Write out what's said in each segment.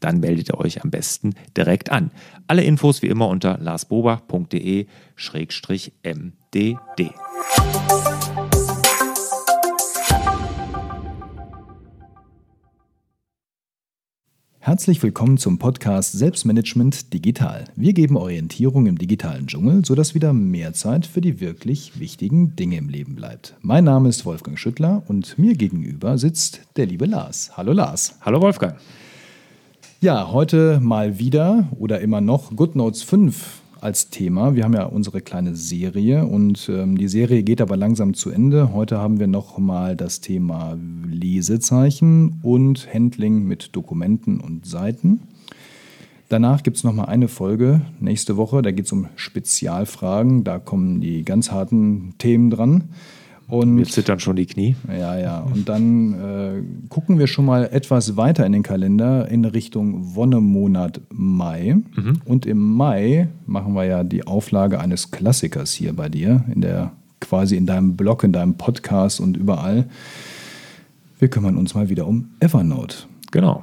dann meldet ihr euch am besten direkt an. Alle Infos wie immer unter larsbobach.de-mdd. Herzlich willkommen zum Podcast Selbstmanagement Digital. Wir geben Orientierung im digitalen Dschungel, sodass wieder mehr Zeit für die wirklich wichtigen Dinge im Leben bleibt. Mein Name ist Wolfgang Schüttler und mir gegenüber sitzt der liebe Lars. Hallo Lars. Hallo Wolfgang. Ja, heute mal wieder oder immer noch GoodNotes 5 als Thema. Wir haben ja unsere kleine Serie und ähm, die Serie geht aber langsam zu Ende. Heute haben wir noch mal das Thema Lesezeichen und Handling mit Dokumenten und Seiten. Danach gibt es noch mal eine Folge nächste Woche. Da geht es um Spezialfragen. Da kommen die ganz harten Themen dran. Und Mir zittern schon die Knie. Ja, ja. Und dann äh, gucken wir schon mal etwas weiter in den Kalender in Richtung Wonnemonat Mai. Mhm. Und im Mai machen wir ja die Auflage eines Klassikers hier bei dir, in der quasi in deinem Blog, in deinem Podcast und überall. Wir kümmern uns mal wieder um Evernote. Genau.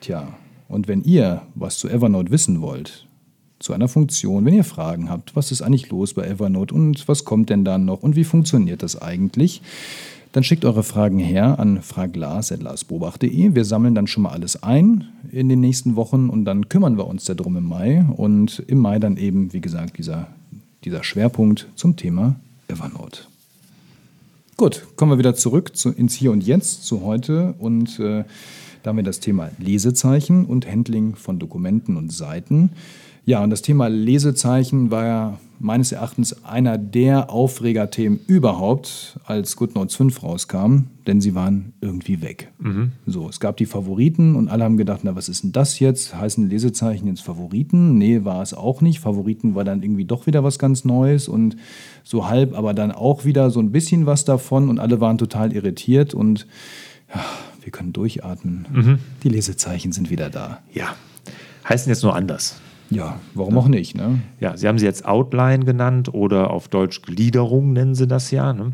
Tja, und wenn ihr was zu Evernote wissen wollt, zu einer Funktion, wenn ihr Fragen habt, was ist eigentlich los bei Evernote und was kommt denn dann noch und wie funktioniert das eigentlich, dann schickt eure Fragen her an fraglas.larsbobach.de. Wir sammeln dann schon mal alles ein in den nächsten Wochen und dann kümmern wir uns darum im Mai. Und im Mai dann eben, wie gesagt, dieser, dieser Schwerpunkt zum Thema Evernote. Gut, kommen wir wieder zurück zu, ins Hier und Jetzt, zu heute. Und äh, da haben wir das Thema Lesezeichen und Handling von Dokumenten und Seiten. Ja, und das Thema Lesezeichen war ja meines Erachtens einer der Aufregerthemen überhaupt, als GoodNotes 5 rauskam, denn sie waren irgendwie weg. Mhm. So, es gab die Favoriten und alle haben gedacht, na, was ist denn das jetzt? Heißen Lesezeichen jetzt Favoriten? Nee, war es auch nicht. Favoriten war dann irgendwie doch wieder was ganz Neues und so halb, aber dann auch wieder so ein bisschen was davon und alle waren total irritiert und ja, wir können durchatmen. Mhm. Die Lesezeichen sind wieder da. Ja, heißen jetzt nur anders. Ja, warum auch nicht? Ne? Ja, Sie haben sie jetzt Outline genannt oder auf Deutsch Gliederung nennen Sie das ja. Ne?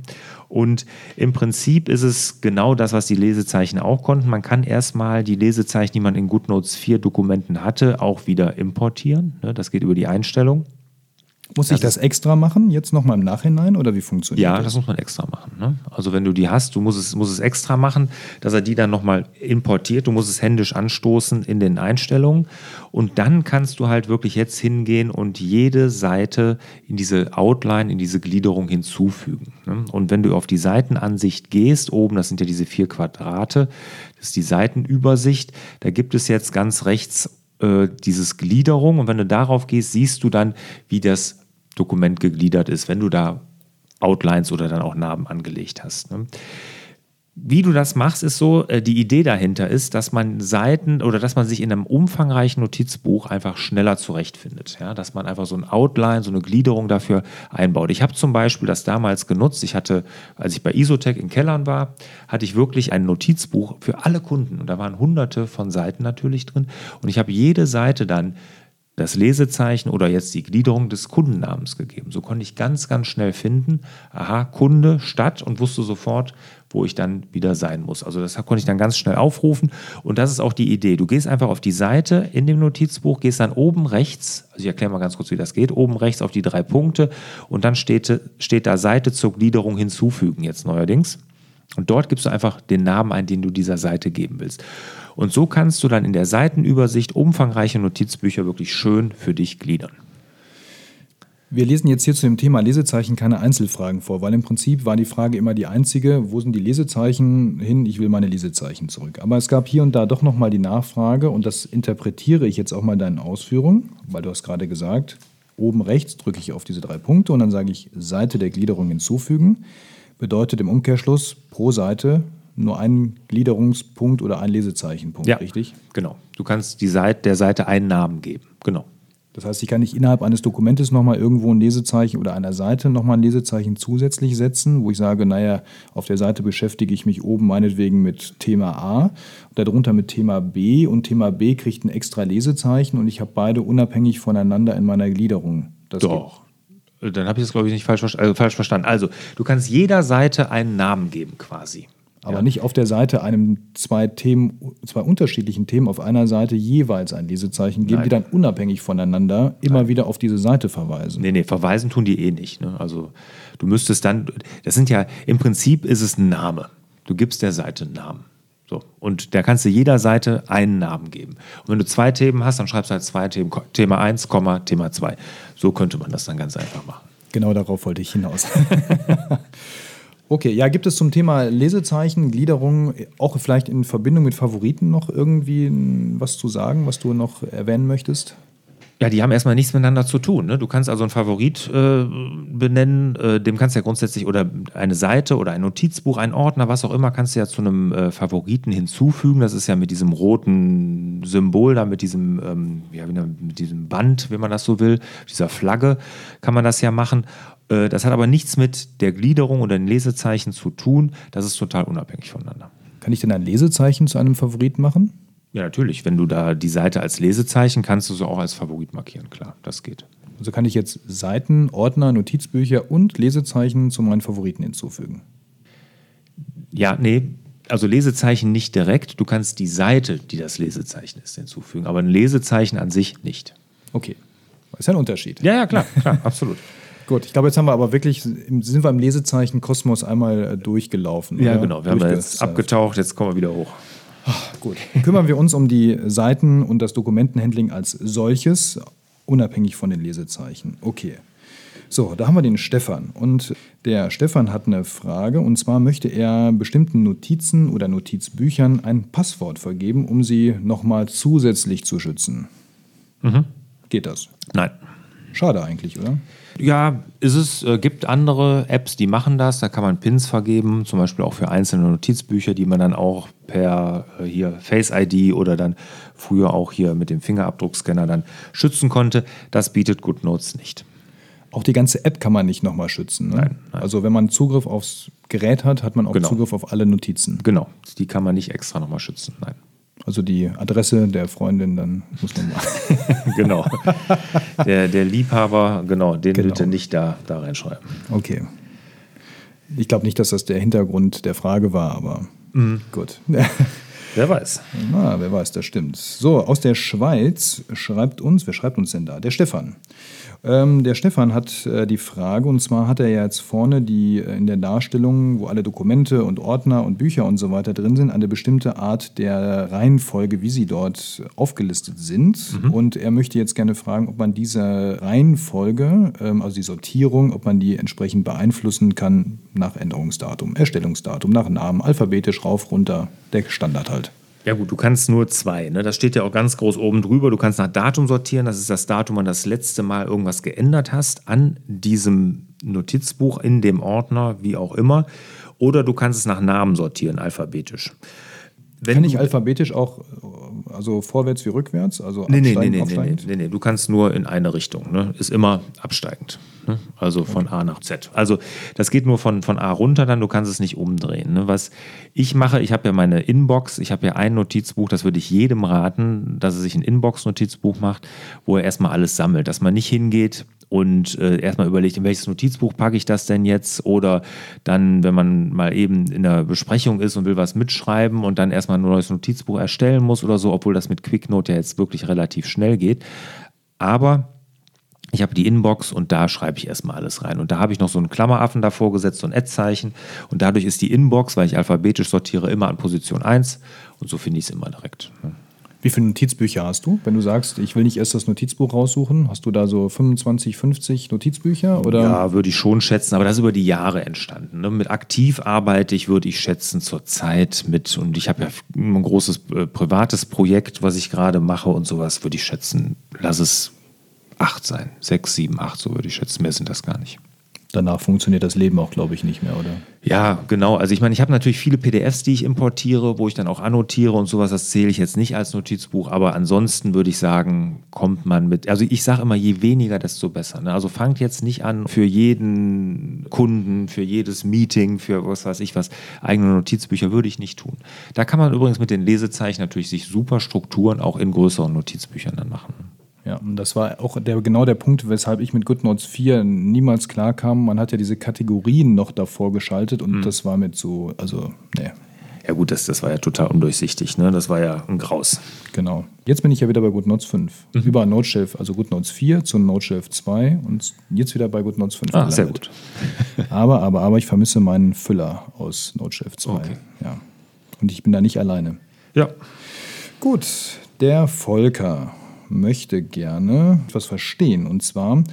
Und im Prinzip ist es genau das, was die Lesezeichen auch konnten. Man kann erstmal die Lesezeichen, die man in GoodNotes 4 Dokumenten hatte, auch wieder importieren. Ne? Das geht über die Einstellung. Muss das ich das extra machen, jetzt nochmal im Nachhinein oder wie funktioniert ja, das? Ja, das muss man extra machen. Ne? Also wenn du die hast, du musst es, musst es extra machen, dass er die dann nochmal importiert. Du musst es händisch anstoßen in den Einstellungen und dann kannst du halt wirklich jetzt hingehen und jede Seite in diese Outline, in diese Gliederung hinzufügen. Ne? Und wenn du auf die Seitenansicht gehst, oben, das sind ja diese vier Quadrate, das ist die Seitenübersicht, da gibt es jetzt ganz rechts äh, dieses Gliederung und wenn du darauf gehst, siehst du dann, wie das Dokument gegliedert ist, wenn du da Outlines oder dann auch Namen angelegt hast. Ne? Wie du das machst, ist so, äh, die Idee dahinter ist, dass man Seiten oder dass man sich in einem umfangreichen Notizbuch einfach schneller zurechtfindet. Ja, dass man einfach so ein Outline, so eine Gliederung dafür einbaut. Ich habe zum Beispiel das damals genutzt. Ich hatte, als ich bei Isotech in Kellern war, hatte ich wirklich ein Notizbuch für alle Kunden. Und da waren hunderte von Seiten natürlich drin. Und ich habe jede Seite dann das Lesezeichen oder jetzt die Gliederung des Kundennamens gegeben. So konnte ich ganz, ganz schnell finden, aha, Kunde, Stadt und wusste sofort, wo ich dann wieder sein muss. Also das konnte ich dann ganz schnell aufrufen und das ist auch die Idee. Du gehst einfach auf die Seite in dem Notizbuch, gehst dann oben rechts, also ich erkläre mal ganz kurz, wie das geht, oben rechts auf die drei Punkte und dann steht, steht da Seite zur Gliederung hinzufügen jetzt neuerdings. Und dort gibst du einfach den Namen ein, den du dieser Seite geben willst. Und so kannst du dann in der Seitenübersicht umfangreiche Notizbücher wirklich schön für dich gliedern. Wir lesen jetzt hier zu dem Thema Lesezeichen keine Einzelfragen vor, weil im Prinzip war die Frage immer die einzige, wo sind die Lesezeichen hin? Ich will meine Lesezeichen zurück. Aber es gab hier und da doch nochmal die Nachfrage und das interpretiere ich jetzt auch mal in deinen Ausführungen, weil du hast gerade gesagt, oben rechts drücke ich auf diese drei Punkte und dann sage ich Seite der Gliederung hinzufügen. Bedeutet im Umkehrschluss pro Seite nur einen Gliederungspunkt oder ein Lesezeichenpunkt, Ja. richtig? Genau. Du kannst die Seite, der Seite einen Namen geben. Genau. Das heißt, ich kann nicht innerhalb eines Dokumentes nochmal irgendwo ein Lesezeichen oder einer Seite nochmal ein Lesezeichen zusätzlich setzen, wo ich sage, naja, auf der Seite beschäftige ich mich oben meinetwegen mit Thema A und darunter mit Thema B und Thema B kriegt ein extra Lesezeichen und ich habe beide unabhängig voneinander in meiner Gliederung. Das Doch. Dann habe ich das, glaube ich, nicht falsch, also falsch verstanden. Also, du kannst jeder Seite einen Namen geben, quasi. aber nicht auf der Seite einem zwei Themen, zwei unterschiedlichen Themen auf einer Seite jeweils ein Lesezeichen geben, Nein. die dann unabhängig voneinander immer wieder auf diese Seite verweisen. Nee, nee, verweisen tun die eh nicht. Ne? Also, du müsstest dann, das sind ja, im Prinzip ist es ein Name. Du gibst der Seite einen Namen. So. Und da kannst du jeder Seite einen Namen geben. Und wenn du zwei Themen hast, dann schreibst du halt zwei Themen, Thema 1, Komma, Thema 2. So könnte man das dann ganz einfach machen. Genau darauf wollte ich hinaus. okay, ja, gibt es zum Thema Lesezeichen, Gliederung, auch vielleicht in Verbindung mit Favoriten noch irgendwie was zu sagen, was du noch erwähnen möchtest? Ja, die haben erstmal nichts miteinander zu tun. Ne? Du kannst also einen Favorit äh, benennen, äh, dem kannst du ja grundsätzlich, oder eine Seite oder ein Notizbuch, ein Ordner, was auch immer, kannst du ja zu einem äh, Favoriten hinzufügen. Das ist ja mit diesem roten Symbol, da mit diesem, ähm, ja, mit diesem Band, wenn man das so will, dieser Flagge, kann man das ja machen. Äh, das hat aber nichts mit der Gliederung oder den Lesezeichen zu tun. Das ist total unabhängig voneinander. Kann ich denn ein Lesezeichen zu einem Favorit machen? Ja, natürlich. Wenn du da die Seite als Lesezeichen, kannst du sie auch als Favorit markieren. Klar, das geht. Also kann ich jetzt Seiten, Ordner, Notizbücher und Lesezeichen zu meinen Favoriten hinzufügen. Ja, nee, also Lesezeichen nicht direkt. Du kannst die Seite, die das Lesezeichen ist, hinzufügen, aber ein Lesezeichen an sich nicht. Okay, ist ja ein Unterschied. Ja, ja, klar, klar, absolut. Gut, ich glaube, jetzt haben wir aber wirklich, im- sind wir im Lesezeichen Kosmos einmal äh, durchgelaufen. Ja, oder? genau. Wir haben jetzt abgetaucht, jetzt kommen wir wieder hoch. Gut. Kümmern wir uns um die Seiten und das Dokumentenhandling als solches, unabhängig von den Lesezeichen. Okay. So, da haben wir den Stefan. Und der Stefan hat eine Frage. Und zwar möchte er bestimmten Notizen oder Notizbüchern ein Passwort vergeben, um sie nochmal zusätzlich zu schützen. Geht das? Nein. Schade eigentlich, oder? Ja, ist es, äh, gibt andere Apps, die machen das. Da kann man Pins vergeben, zum Beispiel auch für einzelne Notizbücher, die man dann auch per äh, hier Face ID oder dann früher auch hier mit dem Fingerabdruckscanner dann schützen konnte. Das bietet GoodNotes nicht. Auch die ganze App kann man nicht nochmal schützen. Ne? Nein, nein. Also wenn man Zugriff aufs Gerät hat, hat man auch Genau. Zugriff auf alle Notizen. Genau, die kann man nicht extra nochmal schützen. Nein. Also die Adresse der Freundin, dann muss man mal. genau. Der, der Liebhaber, genau, den Genau. bitte nicht da, da reinschreiben. Okay. Ich glaube nicht, dass das der Hintergrund der Frage war, aber Mhm. gut. Wer weiß. Na, wer weiß, das stimmt. So, aus der Schweiz schreibt uns, wer schreibt uns denn da? Der Stefan. Ähm, der Stefan hat äh, die Frage, und zwar hat er ja jetzt vorne die äh, in der Darstellung, wo alle Dokumente und Ordner und Bücher und so weiter drin sind, eine bestimmte Art der Reihenfolge, wie sie dort aufgelistet sind. Und er möchte jetzt gerne fragen, ob man diese Reihenfolge, ähm, also die Sortierung, ob man die entsprechend beeinflussen kann nach Änderungsdatum, Erstellungsdatum, nach Namen, alphabetisch rauf, runter, der Standard halt. Ja gut, du kannst nur zwei. Ne? Das steht ja auch ganz groß oben drüber. Du kannst nach Datum sortieren. Das ist das Datum, wann das letzte Mal irgendwas geändert hast an diesem Notizbuch, in dem Ordner, wie auch immer. Oder du kannst es nach Namen sortieren, alphabetisch. Wenn Kann ich alphabetisch auch, also vorwärts wie rückwärts? Also Nee, nee, nee, absteigend, nee, nee, nee. Du kannst nur in eine Richtung. Ne? Ist immer absteigend. Ne? Also von A nach Z. Also das geht nur von, von A runter, dann du kannst es nicht umdrehen. Ne? Was ich mache, ich habe ja meine Inbox, ich habe ja ein Notizbuch, das würde ich jedem raten, dass er sich ein Inbox-Notizbuch macht, wo er erstmal alles sammelt, dass man nicht hingeht und äh, erstmal überlegt, in welches Notizbuch packe ich das denn jetzt? Oder dann, wenn man mal eben in der Besprechung ist und will was mitschreiben und dann erstmal ein neues Notizbuch erstellen muss oder so, obwohl das mit QuickNote ja jetzt wirklich relativ schnell geht. Aber ich habe die Inbox und da schreibe ich erstmal alles rein. Und da habe ich noch so einen Klammeraffen davor gesetzt, so ein Ad-Zeichen. Und dadurch ist die Inbox, weil ich alphabetisch sortiere, immer an Position 1. Und so finde ich es immer direkt. Wie viele Notizbücher hast du? Wenn du sagst, ich will nicht erst das Notizbuch raussuchen, hast du da so 25, 50 Notizbücher? Oder? Ja, würde ich schon schätzen, aber das ist über die Jahre entstanden. Ne? Mit aktiv arbeite ich, würde ich schätzen, zur Zeit mit, und ich habe ja ein großes äh, privates Projekt, was ich gerade mache und sowas, würde ich schätzen, lass es acht sein. Sechs, sieben, acht, so würde ich schätzen. Mehr sind das gar nicht danach funktioniert das Leben auch, glaube ich, nicht mehr, oder? Ja, genau. Also ich meine, ich habe natürlich viele PDFs, die ich importiere, wo ich dann auch annotiere und sowas. Das zähle ich jetzt nicht als Notizbuch, aber ansonsten würde ich sagen, kommt man mit. Also ich sage immer, je weniger, desto besser. Ne? Also fangt jetzt nicht an, für jeden Kunden, für jedes Meeting, für was weiß ich was, eigene Notizbücher würde ich nicht tun. Da kann man übrigens mit den Lesezeichen natürlich sich super Strukturen auch in größeren Notizbüchern dann machen. Ja, und das war auch der, genau der Punkt, weshalb ich mit GoodNotes 4 niemals klarkam. Man hat ja diese Kategorien noch davor geschaltet und mhm. das war mit so, also, ne. Ja gut, das, das war ja total undurchsichtig, ne? Das war ja ein Graus. Genau. Jetzt bin ich ja wieder bei GoodNotes 5. Mhm. Über NoteShelf, also GoodNotes 4 zu NoteShelf 2 und jetzt wieder bei GoodNotes 5. Ah, sehr gut. aber, aber, aber ich vermisse meinen Füller aus NoteShelf 2. Okay. Ja. Und ich bin da nicht alleine. Ja. Gut, der Volker möchte gerne etwas verstehen. Und zwar,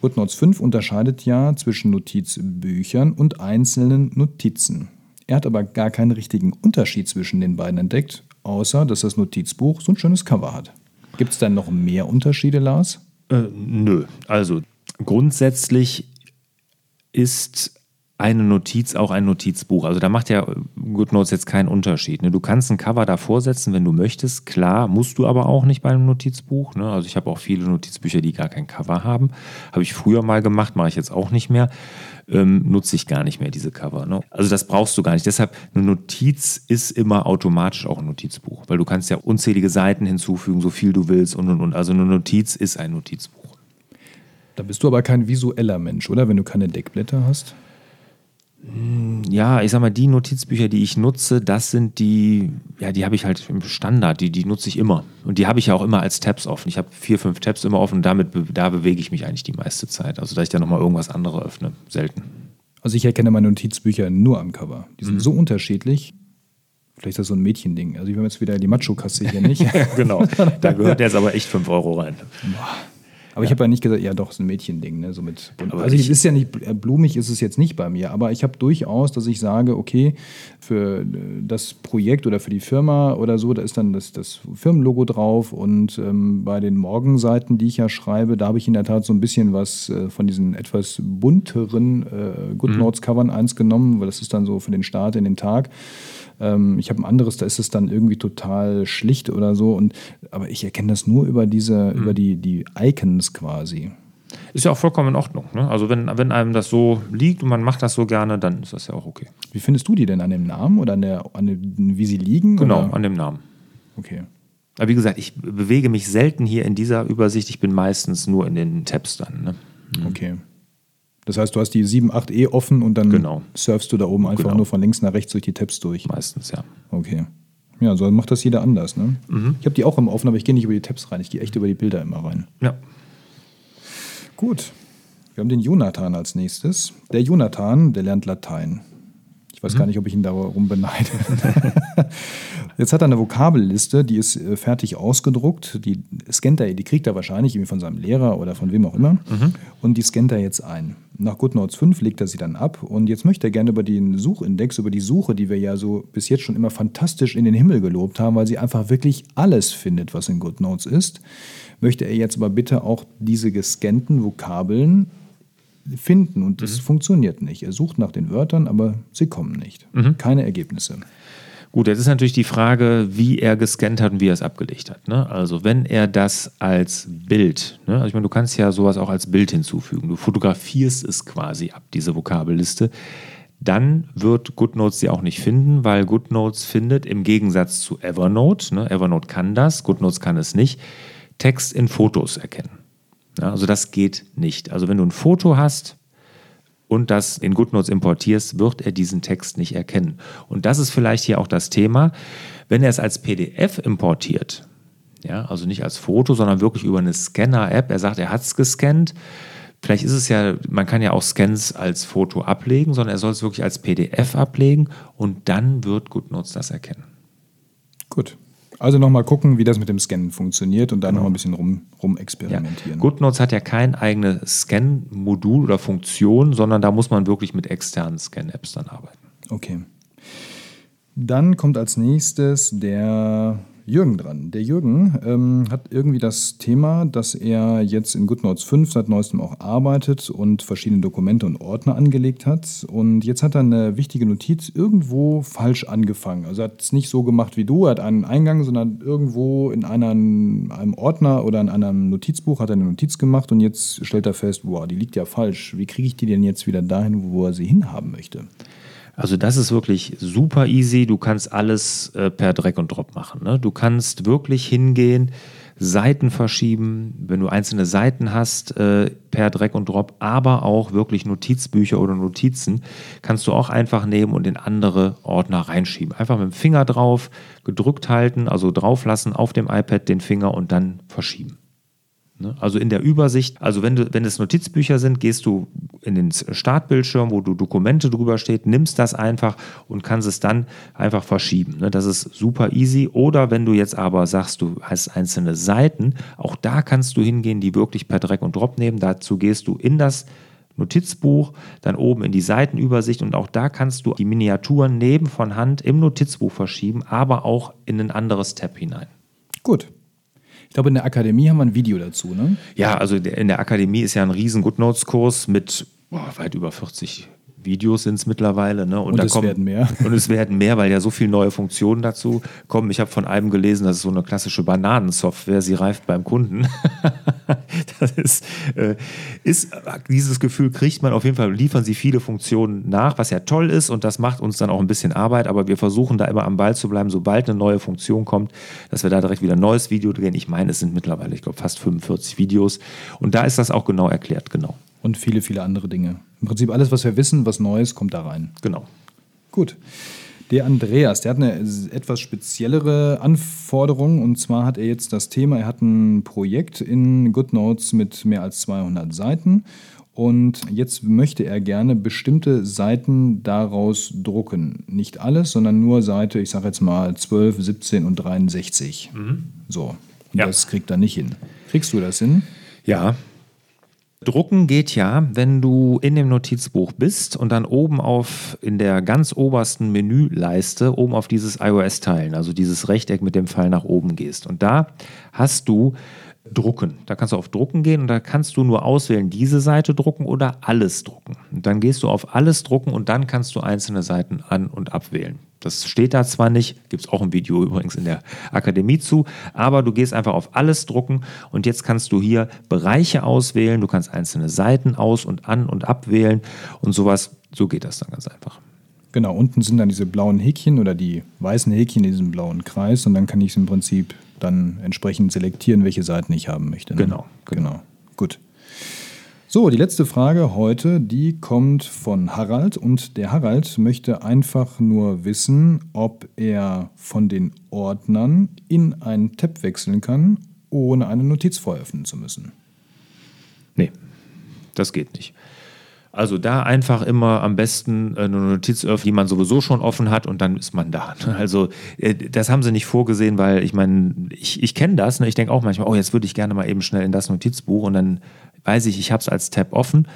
GoodNotes 5 unterscheidet ja zwischen Notizbüchern und einzelnen Notizen. Er hat aber gar keinen richtigen Unterschied zwischen den beiden entdeckt, außer dass das Notizbuch so ein schönes Cover hat. Gibt es denn noch mehr Unterschiede, Lars? Äh, nö. Also grundsätzlich ist eine Notiz auch ein Notizbuch. Also da macht ja GoodNotes jetzt keinen Unterschied. Ne? Du kannst ein Cover davor setzen, wenn du möchtest. Klar, musst du aber auch nicht bei einem Notizbuch. Ne? Also ich habe auch viele Notizbücher, die gar kein Cover haben. Habe ich früher mal gemacht, mache ich jetzt auch nicht mehr. Ähm, nutze ich gar nicht mehr diese Cover. Ne? Also das brauchst du gar nicht. Deshalb, eine Notiz ist immer automatisch auch ein Notizbuch, weil du kannst ja unzählige Seiten hinzufügen, so viel du willst und und und. Also eine Notiz ist ein Notizbuch. Da bist du aber kein visueller Mensch, oder? Wenn du keine Deckblätter hast? Ja, ich sag mal, die Notizbücher, die ich nutze, das sind die, ja, die habe ich halt im Standard, die, die nutze ich immer. Und die habe ich ja auch immer als Tabs offen. Ich habe vier, fünf Tabs immer offen und damit, da bewege ich mich eigentlich die meiste Zeit. Also, dass ich da nochmal irgendwas anderes öffne. Selten. Also, ich erkenne meine Notizbücher nur am Cover. Die sind mhm. so unterschiedlich. Vielleicht ist das so ein Mädchending. Also, ich habe jetzt wieder die Macho-Kasse hier nicht. genau. Da gehört jetzt aber echt fünf Euro rein. Boah. Aber ja. ich habe ja nicht gesagt, ja doch, ist ein Mädchending. Ne? So mit, also es ist ja nicht, äh, blumig ist es jetzt nicht bei mir, aber ich habe durchaus, dass ich sage, okay, für äh, das Projekt oder für die Firma oder so, da ist dann das, das Firmenlogo drauf und ähm, bei den Morgenseiten, die ich ja schreibe, da habe ich in der Tat so ein bisschen was äh, von diesen etwas bunteren äh, GoodNotes-Covern mhm. eins genommen, weil das ist dann so für den Start in den Tag. Ähm, ich habe ein anderes, da ist es dann irgendwie total schlicht oder so. Und, aber ich erkenne das nur über diese, mhm. über die, die Icons quasi. Ist ja auch vollkommen in Ordnung. Ne? Also wenn, wenn einem das so liegt und man macht das so gerne, dann ist das ja auch okay. Wie findest du die denn an dem Namen oder an der, an dem, wie sie liegen? Genau, oder? an dem Namen. Okay. Aber wie gesagt, ich bewege mich selten hier in dieser Übersicht. Ich bin meistens nur in den Tabs dann. Ne? Mhm. Okay. Das heißt, du hast die 7.8e offen und dann genau. surfst du da oben einfach genau. nur von links nach rechts durch die Tabs durch. Meistens, ja. Okay. Ja, so macht das jeder anders. Ne? Mhm. Ich habe die auch immer offen, aber ich gehe nicht über die Tabs rein. Ich gehe echt über die Bilder immer rein. Ja. Gut. Wir haben den Jonathan als nächstes. Der Jonathan, der lernt Latein. Ich weiß mhm. gar nicht, ob ich ihn darum beneide. Jetzt hat er eine Vokabelliste, die ist äh, fertig ausgedruckt. Die scannt er, die kriegt er wahrscheinlich irgendwie von seinem Lehrer oder von wem auch immer. Mhm. Und die scannt er jetzt ein. Nach GoodNotes 5 legt er sie dann ab. Und jetzt möchte er gerne über den Suchindex, über die Suche, die wir ja so bis jetzt schon immer fantastisch in den Himmel gelobt haben, weil sie einfach wirklich alles findet, was in GoodNotes ist, möchte er jetzt aber bitte auch diese gescannten Vokabeln finden. Und das mhm. funktioniert nicht. Er sucht nach den Wörtern, aber sie kommen nicht. Mhm. Keine Ergebnisse. Gut, jetzt ist natürlich die Frage, wie er gescannt hat und wie er es abgelegt hat. Ne? Also wenn er das als Bild, ne? also ich meine, du kannst ja sowas auch als Bild hinzufügen. Du fotografierst es quasi ab, diese Vokabelliste. Dann wird GoodNotes sie auch nicht finden, weil GoodNotes findet im Gegensatz zu Evernote, ne? Evernote kann das, GoodNotes kann es nicht, Text in Fotos erkennen. Ja, also das geht nicht. Also wenn du ein Foto hast, und das in GoodNotes importierst, wird er diesen Text nicht erkennen. Und das ist vielleicht hier auch das Thema. Wenn er es als PDF importiert, ja, also nicht als Foto, sondern wirklich über eine Scanner-App, er sagt, er hat es gescannt, vielleicht ist es ja, man kann ja auch Scans als Foto ablegen, sondern er soll es wirklich als PDF ablegen und dann wird GoodNotes das erkennen. Gut. Also nochmal gucken, wie das mit dem Scannen funktioniert und dann genau. noch ein bisschen rum, rum experimentieren. Ja. GoodNotes hat ja kein eigenes Scan-Modul oder Funktion, sondern da muss man wirklich mit externen Scan-Apps dann arbeiten. Okay. Dann kommt als nächstes der Jürgen dran. Der Jürgen ähm, hat irgendwie das Thema, dass er jetzt in GoodNotes 5 seit neuestem auch arbeitet und verschiedene Dokumente und Ordner angelegt hat. Und jetzt hat er eine wichtige Notiz irgendwo falsch angefangen. Also er hat es nicht so gemacht wie du, er hat einen Eingang, sondern irgendwo in einem, einem Ordner oder in einem Notizbuch hat er eine Notiz gemacht und jetzt stellt er fest, wow, die liegt ja falsch. Wie kriege ich die denn jetzt wieder dahin, wo er sie hinhaben möchte? Also das ist wirklich super easy. Du kannst alles äh, per Drag und Drop machen. Ne? Du kannst wirklich hingehen, Seiten verschieben, wenn du einzelne Seiten hast äh, per Drag und Drop, aber auch wirklich Notizbücher oder Notizen kannst du auch einfach nehmen und in andere Ordner reinschieben. Einfach mit dem Finger drauf, gedrückt halten, also drauf lassen auf dem iPad den Finger und dann verschieben. Ne? Also in der Übersicht, also wenn, du, wenn es Notizbücher sind, gehst du in den Startbildschirm, wo du Dokumente drüber steht, nimmst das einfach und kannst es dann einfach verschieben. Ne? Das ist super easy. Oder wenn du jetzt aber sagst, du hast einzelne Seiten, auch da kannst du hingehen, die wirklich per Drag und Drop nehmen. Dazu gehst du in das Notizbuch, dann oben in die Seitenübersicht und auch da kannst du die Miniaturen neben von Hand im Notizbuch verschieben, aber auch in ein anderes Tab hinein. Gut, ich glaube, in der Akademie haben wir ein Video dazu, ne? Ja, also in der Akademie ist ja ein riesen GoodNotes-Kurs mit boah, weit über 40 Videos sind es mittlerweile. Ne? Und, und es kommen, werden mehr. Und es werden mehr, weil ja so viele neue Funktionen dazu kommen. Ich habe von einem gelesen, das ist so eine klassische Bananensoftware, sie reift beim Kunden. das ist, äh, ist, dieses Gefühl kriegt man auf jeden Fall, liefern sie viele Funktionen nach, was ja toll ist und das macht uns dann auch ein bisschen Arbeit, aber wir versuchen da immer am Ball zu bleiben, sobald eine neue Funktion kommt, dass wir da direkt wieder ein neues Video drehen. Ich meine, es sind mittlerweile, ich glaube, fast 45 Videos und da ist das auch genau erklärt, genau. Und viele, viele andere Dinge. Im Prinzip alles, was wir wissen, was Neues, kommt da rein. Genau. Gut. Der Andreas, der hat eine etwas speziellere Anforderung und zwar hat er jetzt das Thema, er hat ein Projekt in GoodNotes mit mehr als 200 Seiten und jetzt möchte er gerne bestimmte Seiten daraus drucken. Nicht alles, sondern nur Seite, ich sage jetzt mal 12, 17 und 63. Mhm. So, ja. das kriegt er nicht hin. Kriegst du das hin? Ja, Drucken geht ja, wenn du in dem Notizbuch bist und dann oben auf in der ganz obersten Menüleiste oben auf dieses iOS teilen, also dieses Rechteck mit dem Pfeil nach oben gehst. Und da hast du Drucken. Da kannst du auf Drucken gehen und da kannst du nur auswählen, diese Seite drucken oder alles drucken. Und dann gehst du auf alles drucken und dann kannst du einzelne Seiten an- und abwählen. Das steht da zwar nicht, gibt es auch ein Video übrigens in der Akademie zu, aber du gehst einfach auf alles drucken und jetzt kannst du hier Bereiche auswählen, du kannst einzelne Seiten aus- und an- und abwählen und sowas. So geht das dann ganz einfach. Genau, unten sind dann diese blauen Häkchen oder die weißen Häkchen in diesem blauen Kreis und dann kann ich es im Prinzip dann entsprechend selektieren, welche Seiten ich haben möchte. Ne? Genau, genau. genau. Gut. So, die letzte Frage heute, die kommt von Harald und der Harald möchte einfach nur wissen, ob er von den Ordnern in einen Tab wechseln kann, ohne eine Notiz voröffnen zu müssen. Nee, das geht nicht. Also da einfach immer am besten eine Notiz öffnen, die man sowieso schon offen hat und dann ist man da. Also äh, das haben sie nicht vorgesehen, weil ich meine, ich, ich kenne das. Ne? Ich denke auch manchmal, oh, jetzt würde ich gerne mal eben schnell in das Notizbuch und dann weiß ich, ich habe es als Tab offen,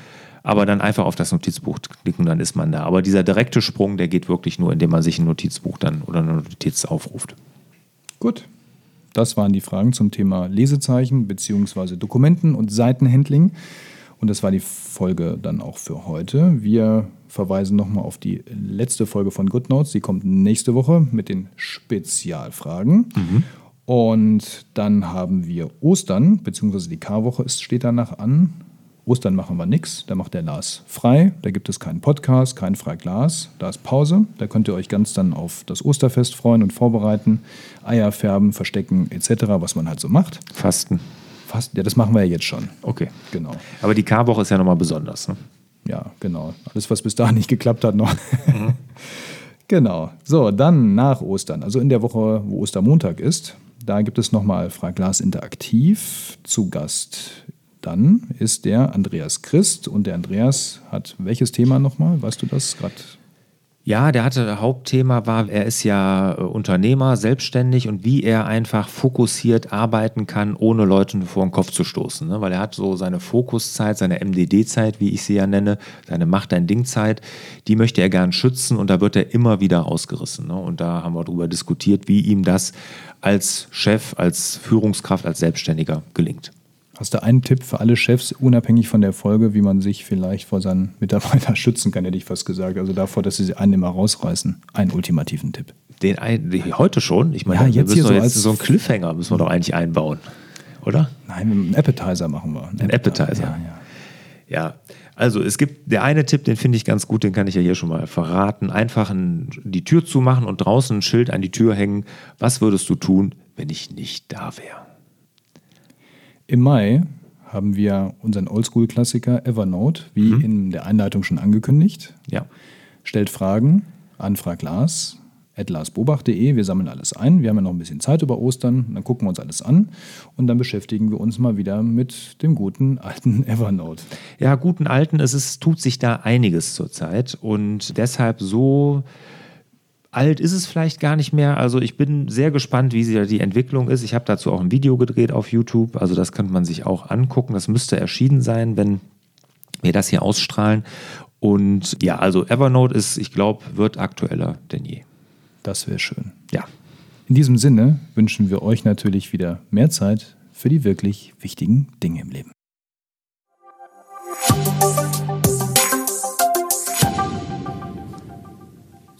aber dann einfach auf das Notizbuch klicken, dann ist man da. Aber dieser direkte Sprung, der geht wirklich nur, indem man sich ein Notizbuch dann oder eine Notiz aufruft. Gut. Das waren die Fragen zum Thema Lesezeichen bzw. Dokumenten und Seitenhandling. Und das war die Folge dann auch für heute. Wir verweisen nochmal auf die letzte Folge von GoodNotes. Die kommt nächste Woche mit den Spezialfragen. Mhm. Und dann haben wir Ostern, beziehungsweise die Karwoche steht danach an. Ostern machen wir nichts, da macht der Lars frei. Da gibt es keinen Podcast, kein Freiglas. Da ist Pause. Da könnt ihr euch ganz dann auf das Osterfest freuen und vorbereiten. Eier färben, verstecken etc., was man halt so macht. Fasten. Fast, ja, das machen wir ja jetzt schon. Okay. Genau. Aber die Karwoche ist ja nochmal besonders. Ne? Ja, genau. Alles, was bis dahin nicht geklappt hat, noch. Mhm. genau. So, dann nach Ostern, also in der Woche, wo Ostermontag ist, da gibt es nochmal Fraglas Interaktiv zu Gast. Dann ist der Andreas Christ und der Andreas hat welches Thema nochmal? Weißt du das gerade? Ja, der hatte Hauptthema war, er ist ja äh, Unternehmer, selbstständig und wie er einfach fokussiert arbeiten kann, ohne Leuten vor den Kopf zu stoßen. Ne? Weil er hat so seine Fokuszeit, seine MDD-Zeit, wie ich sie ja nenne, seine Macht dein Ding-Zeit, die möchte er gern schützen und da wird er immer wieder ausgerissen. Ne? Und da haben wir darüber diskutiert, wie ihm das als Chef, als Führungskraft, als Selbstständiger gelingt. Hast du einen Tipp für alle Chefs, unabhängig von der Folge, wie man sich vielleicht vor seinen Mitarbeitern schützen kann, hätte ich fast gesagt. Also davor, dass sie einen immer rausreißen. Einen ultimativen Tipp. Den, heute schon? Ich meine, ja, jetzt hier so, jetzt so einen Cliffhanger müssen wir doch eigentlich einbauen, oder? Nein, einen Appetizer machen wir. Ein Appetizer. Ja, ja. ja, also es gibt der eine Tipp, den finde ich ganz gut, den kann ich ja hier schon mal verraten. Einfach ein, die Tür zumachen und draußen ein Schild an die Tür hängen. Was würdest du tun, wenn ich nicht da wäre? Im Mai haben wir unseren Oldschool-Klassiker Evernote, wie mhm. in der Einleitung schon angekündigt. Ja. Stellt Fragen an Frag Lars, larsbobach.de. Wir sammeln alles ein. Wir haben ja noch ein bisschen Zeit über Ostern. Dann gucken wir uns alles an und dann beschäftigen wir uns mal wieder mit dem guten alten Evernote. Ja, guten alten. Es ist, tut sich da einiges zurzeit und deshalb so alt ist es vielleicht gar nicht mehr. Also ich bin sehr gespannt, wie die Entwicklung ist. Ich habe dazu auch ein Video gedreht auf YouTube. Also das könnte man sich auch angucken. Das müsste erschienen sein, wenn wir das hier ausstrahlen. Und ja, also Evernote ist, ich glaube, wird aktueller denn je. Das wäre schön. Ja. In diesem Sinne wünschen wir euch natürlich wieder mehr Zeit für die wirklich wichtigen Dinge im Leben.